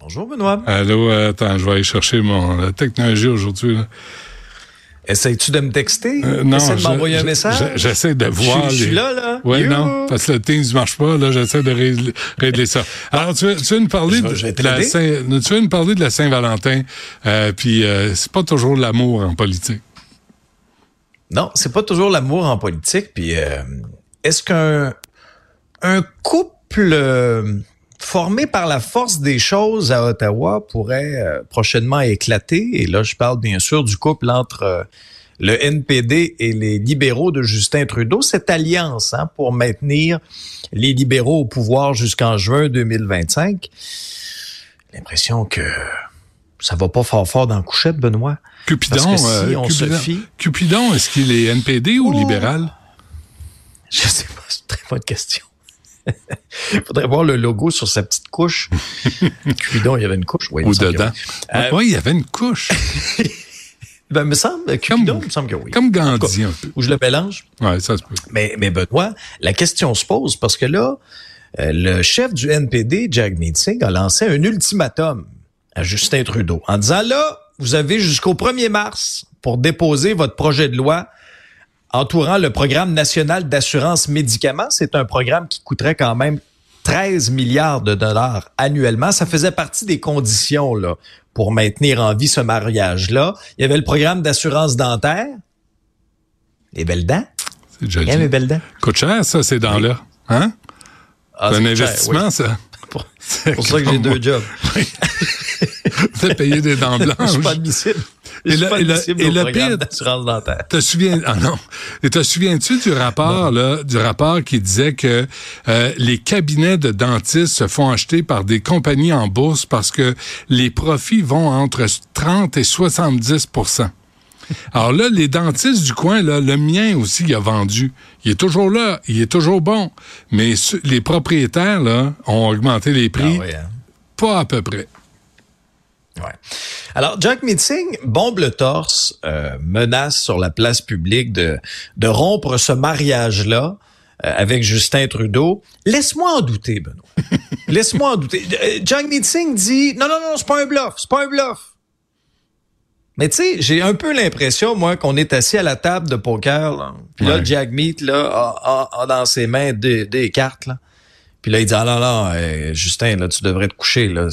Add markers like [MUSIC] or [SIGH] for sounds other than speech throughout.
Bonjour Benoît. Allô, attends, je vais aller chercher mon la technologie aujourd'hui. Essayes-tu de me texter? Euh, non, Essayes de m'envoyer un message? je- J'essaie de voir. je suis là, là. Oui, non, parce que le Teams ne marche pas. Là, j'essaie de régler, régler ça. Alors, tu veux, tu veux nous parler de, la t'aider. Saint, tu veux nous parler de la Saint-Valentin, euh, puis euh, c'est pas toujours l'amour en politique. Non, c'est pas toujours l'amour en politique. Puis euh, est-ce qu'un un couple euh, formé par la force des choses à Ottawa pourrait euh, prochainement éclater? Et là, je parle bien sûr du couple entre euh, le NPD et les libéraux de Justin Trudeau, cette alliance hein, pour maintenir les libéraux au pouvoir jusqu'en juin 2025. L'impression que ça va pas fort fort dans la couchette, Benoît. Cupidon, Parce que si euh, on se fie- Cupidon, est-ce qu'il est NPD ou Oh. libéral? Je sais pas, c'est une très bonne question. Il [LAUGHS] faudrait voir le logo sur sa petite couche. [LAUGHS] Cupidon, il y avait une couche. Oui, Ou dedans? oui. Euh, oui, il y avait une couche. [LAUGHS] Ben, il me semble, Cupidon, me semble que oui. Comme Gandhi, un peu. Ou je le mélange. Ouais, ça se peut. Mais, mais Benoît, la question se pose parce que là, euh, le chef du NPD, Jack Singh, a lancé un ultimatum à Justin Trudeau en disant là, vous avez jusqu'au 1er mars pour déposer votre projet de loi entourant le programme national d'assurance médicaments. C'est un programme qui coûterait quand même 13 milliards de dollars annuellement. Ça faisait partie des conditions là, pour maintenir en vie ce mariage-là. Il y avait le programme d'assurance dentaire. Les belles dents. C'est joli. Mes belles dents. Coûte cher, ça, ces dents-là. Hein? Ah, c'est un cher, investissement, oui. ça. Pour- [LAUGHS] C'est pour ça que j'ai deux [LAUGHS] jobs. T'as [LAUGHS] payé des dents Je suis blanches. pas admissible. Et pas et pire-. [LAUGHS] Te souviens ah non et te souviens-tu du rapport là du rapport qui disait que euh, les cabinets de dentistes se font acheter par des compagnies en bourse parce que les profits vont entre 30 et 70% alors là, les dentistes du coin, là, le mien aussi, il a vendu. Il est toujours là, il est toujours bon. Mais les propriétaires, là, ont augmenté les prix, Ah oui, hein. pas à peu près. Ouais. Alors, Jack Meeting bombe le torse, euh, menace sur la place publique de, de rompre ce mariage-là euh, avec Justin Trudeau. Laisse-moi en douter, Benoît. [LAUGHS] Laisse-moi en douter. Euh, Jack Meeting dit non, non, non, c'est pas un bluff, c'est pas un bluff. Mais tu sais, j'ai un peu l'impression, moi, qu'on est assis à la table de poker, là. Puis là. Jack Meat, là, a, a- a dans ses mains des, des cartes, là. Puis là, il dit, ah non, non, euh, Justin, là, tu devrais te coucher, là.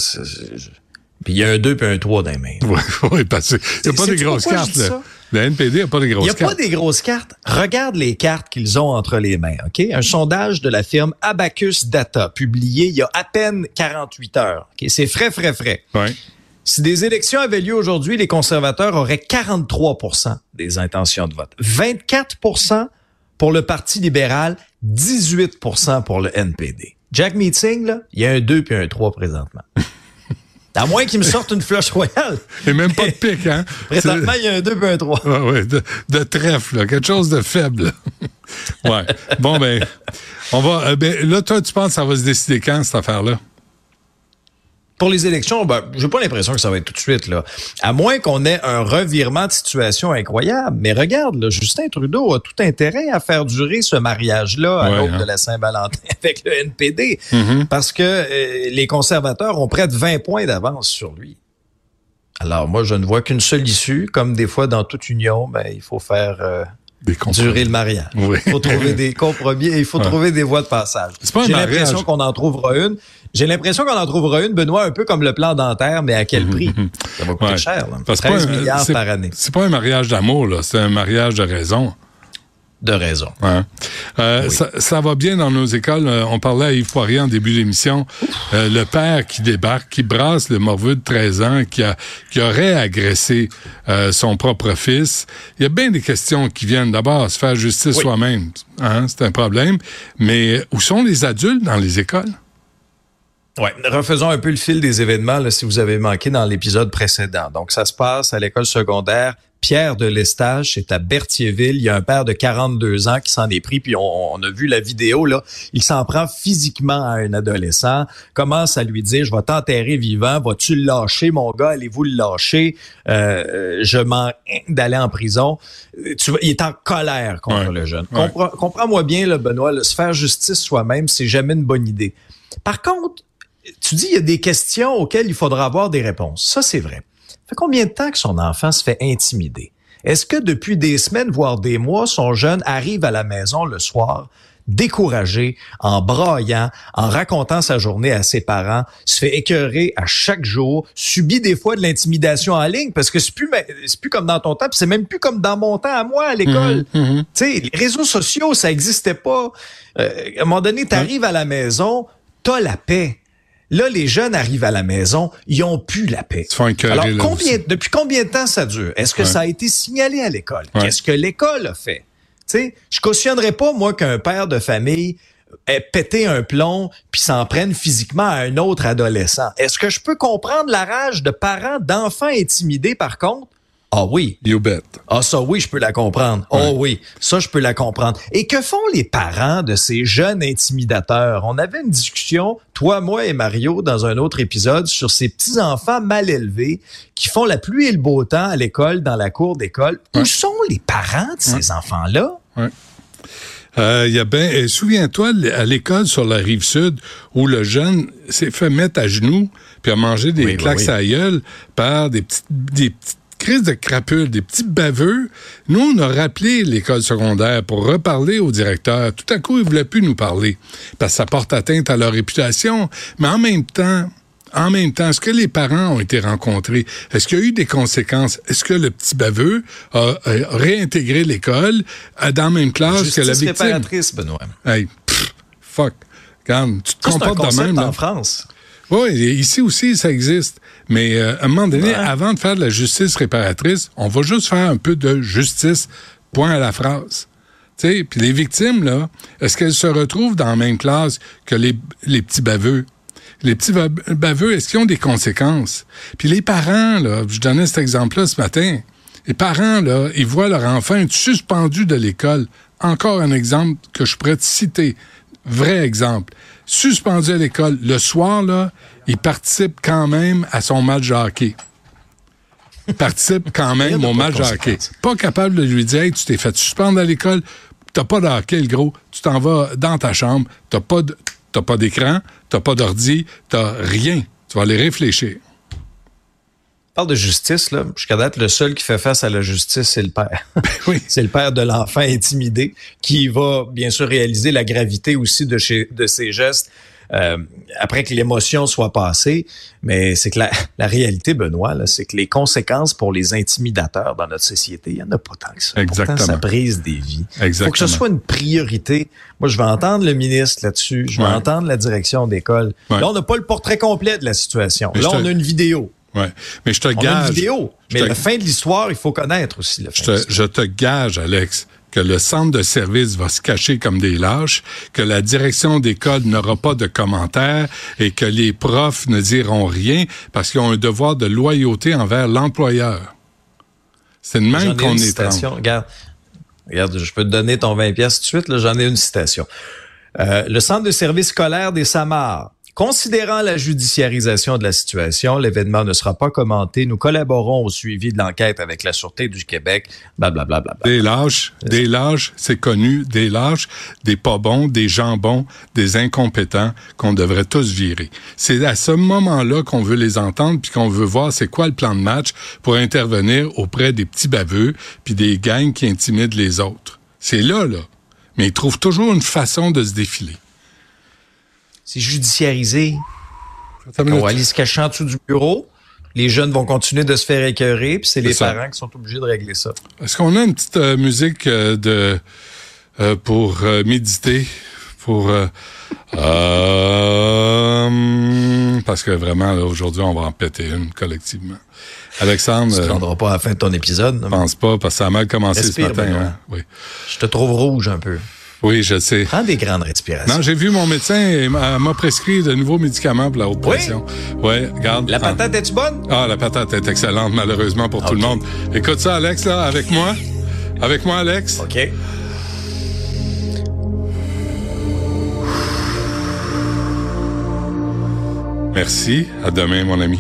Puis il y a un 2 puis un 3 dans les mains. [LAUGHS] Oui, oui, parce qu'il n'y a pas des grosses cartes. Là. Le NPD n'a pas des Il grosses n'y a cartes. pas des grosses cartes. Regarde les cartes qu'ils ont entre les mains, OK? Un sondage de la firme Abacus Data, publié il y a à peine 48 heures. OK? C'est frais, frais, frais. Ouais. Si des élections avaient lieu aujourd'hui, les conservateurs auraient 43% des intentions de vote. 24% pour le Parti libéral, 18% pour le NPD. Jack Meeting, là, il y a un 2 puis un 3 présentement. [LAUGHS] À moins qu'il me sorte une flush royale. Et même pas de [LAUGHS] pic, hein? Présentement, il y a un 2 puis un 3. Ouais, ouais, de, de trèfle, là, quelque chose de faible. [LAUGHS] ouais. Bon, ben, on va. euh, ben, là, toi, tu penses que ça va se décider quand, cette affaire-là? Pour les élections, ben, j'ai pas l'impression que ça va être tout de suite, là. À moins qu'on ait un revirement de situation incroyable. Mais regarde, là, Justin Trudeau a tout intérêt à faire durer ce mariage-là à Ouais, l'aube hein. de la Saint-Valentin [LAUGHS] avec le NPD. Mm-hmm. Parce que euh, les conservateurs ont près de 20 points d'avance sur lui. Alors, moi, je ne vois qu'une seule issue. Comme des fois, dans toute union, ben, il faut faire euh, Des durer le mariage. Oui. Il faut trouver des compromis et il faut Ouais. trouver des voies de passage. C'est pas un J'ai l'impression qu'on en trouvera une. J'ai l'impression qu'on en trouvera une, Benoît, un peu comme le plan dentaire, mais à quel prix? Ça va coûter Ouais. cher. Là. Parce que 13 pas un- milliards par année. C'est pas un mariage d'amour, là. C'est un mariage de raison. De raison. Ouais. Euh, ça, ça va bien dans nos écoles. Euh, on parlait à Yves Poirier en début d'émission. Euh, le père qui débarque, qui brasse le morveux de 13 ans, qui, a, qui aurait agressé euh, son propre fils. Il y a bien des questions qui viennent d'abord se faire justice Oui. soi-même. Hein, c'est un problème. Mais où sont les adultes dans les écoles? Ouais, refaisons un peu le fil des événements là, si vous avez manqué dans l'épisode précédent. Donc ça se passe à l'école secondaire Pierre de Lestage, c'est à Berthierville. Il y a un père de 42 ans qui s'en est pris, puis on, a vu la vidéo, là. Il s'en prend physiquement à un adolescent, commence à lui dire, je vais t'enterrer vivant, vas-tu le lâcher, mon gars, allez-vous le lâcher? Euh, je m'en d'aller en prison. Tu vois, il est en colère contre le jeune. Comprends-moi bien, là, Benoît, se faire justice soi-même, c'est jamais une bonne idée. Par contre, tu dis, il y a des questions auxquelles il faudra avoir des réponses. Ça, c'est vrai. Fait combien de temps que son enfant se fait intimider? Est-ce que depuis des semaines, voire des mois, son jeune arrive à la maison le soir découragé, en braillant, en racontant sa journée à ses parents, se fait écœurer à chaque jour, subit des fois de l'intimidation en ligne parce que c'est plus c'est plus comme dans ton temps, c'est même plus comme dans mon temps à moi à l'école. Tu sais, les réseaux sociaux, ça existait pas. Euh, à un moment donné, tu arrives à la maison, t'as la paix. Là, les jeunes arrivent à la maison, ils ont plus la paix. Alors, combien, depuis combien de temps ça dure? Est-ce que ça a été signalé à l'école? Qu'est-ce que l'école a fait? Sais, je cautionnerais pas, moi, qu'un père de famille ait pété un plomb puis s'en prenne physiquement à un autre adolescent. Est-ce que je peux comprendre la rage de parents d'enfants intimidés, par contre? Ah oui. You bet. Ah ça oui, je peux la comprendre. Oh oui, ça je peux la comprendre. Et que font les parents de ces jeunes intimidateurs? On avait une discussion toi, moi et Mario dans un autre épisode sur ces petits enfants mal élevés qui font la pluie et le beau temps à l'école, dans la cour d'école. Où sont les parents de ces enfants-là? Ouais. Euh, y a ben, souviens-toi à l'école sur la rive sud où le jeune s'est fait mettre à genoux puis a mangé des claques à gueule par des petites, des petites crise de crapule, des petits baveux. Nous, on a rappelé l'école secondaire pour reparler au directeur. Tout à coup, ils voulaient plus nous parler parce que ça porte atteinte à leur réputation. Mais en même temps, en même temps, est-ce que les parents ont été rencontrés? Est-ce qu'il y a eu des conséquences? Est-ce que le petit baveux a, réintégré l'école dans la même classe que la victime? réparatrice, Benoît. Hey, fuck. Regarde, tu te comportes de même. en France. Oui, ici aussi, ça existe. Mais euh, à un moment donné, avant de faire de la justice réparatrice, on va juste faire un peu de justice, point à la phrase. Puis les victimes, là, est-ce qu'elles se retrouvent dans la même classe que les, les petits baveux? Les petits baveux, est-ce qu'ils ont des conséquences? Puis les parents, là, je donnais cet exemple-là ce matin, les parents, là, ils voient leur enfant être suspendu de l'école. Encore un exemple que je pourrais te citer. Vrai exemple. Suspendu à l'école. Le soir, là, il participe quand même à son match de hockey. Il participe quand [LAUGHS] même au match de hockey. Pas capable de lui dire, tu t'es fait suspendre à l'école, t'as pas de hockey, le gros, tu t'en vas dans ta chambre, t'as pas d'écran, t'as pas d'ordi, t'as rien. Tu vas aller réfléchir. Parle de justice, là. Jusqu'à date, le seul qui fait face à la justice, c'est le père. [LAUGHS] oui. C'est le père de l'enfant intimidé qui va, bien sûr, réaliser la gravité aussi de, chez, de ses gestes euh, après que l'émotion soit passée. Mais c'est que la, la, réalité, Benoît, c'est que les conséquences pour les intimidateurs dans notre société, il n'y en a pas tant que ça. Exactement. ça brise des vies. Il faut que ce soit une priorité. Moi, je vais entendre le ministre là-dessus. Je vais entendre la direction d'école. Là, on n'a pas le portrait complet de la situation. là, on a une vidéo. Ouais. Mais je te on gage. A une vidéo. Mais la fin de l'histoire, il faut connaître aussi la fin. Je te, je te gage, Alex, que le centre de service va se cacher comme des lâches, que la direction d'école n'aura pas de commentaires et que les profs ne diront rien parce qu'ils ont un devoir de loyauté envers l'employeur. C'est de même qu'on est Regarde, regarde, je peux te donner ton 20 pièces tout de suite, j'en ai une citation. Euh, le centre de service scolaire des Samars Considérant la judiciarisation de la situation, l'événement ne sera pas commenté. Nous collaborons au suivi de l'enquête avec la Sûreté du Québec, blablabla. Bla, bla, bla, des lâches, des lâches, c'est connu, des lâches, des pas bons, des jambons, des incompétents qu'on devrait tous virer. C'est à ce moment-là qu'on veut les entendre puis qu'on veut voir c'est quoi le plan de match pour intervenir auprès des petits baveux puis des gangs qui intimident les autres. C'est là, là. Mais ils trouvent toujours une façon de se défiler c'est judiciarisé. On va aller se cacher en dessous du bureau. Les jeunes vont continuer de se faire écœurer, puis c'est les parents qui sont obligés de régler ça. Est-ce qu'on a une petite euh, musique euh, de euh, pour méditer, pour [LAUGHS] parce que vraiment aujourd'hui on va en péter une collectivement. Alexandre, tu ne rendras pas à la fin de ton épisode. Je pense pas parce que ça a mal commencé ce matin. Hein? Oui. Je te trouve rouge un peu. Oui, je sais. Prends des grandes respirations. Non, j'ai vu mon médecin et m'a prescrit de nouveaux médicaments pour la haute pression. Oui, regarde. La Ah. patate est-tu bonne? Ah, la patate est excellente, malheureusement pour tout le monde. Écoute ça, Alex, là, avec moi. Avec moi, Alex. OK. Merci. À demain, mon ami.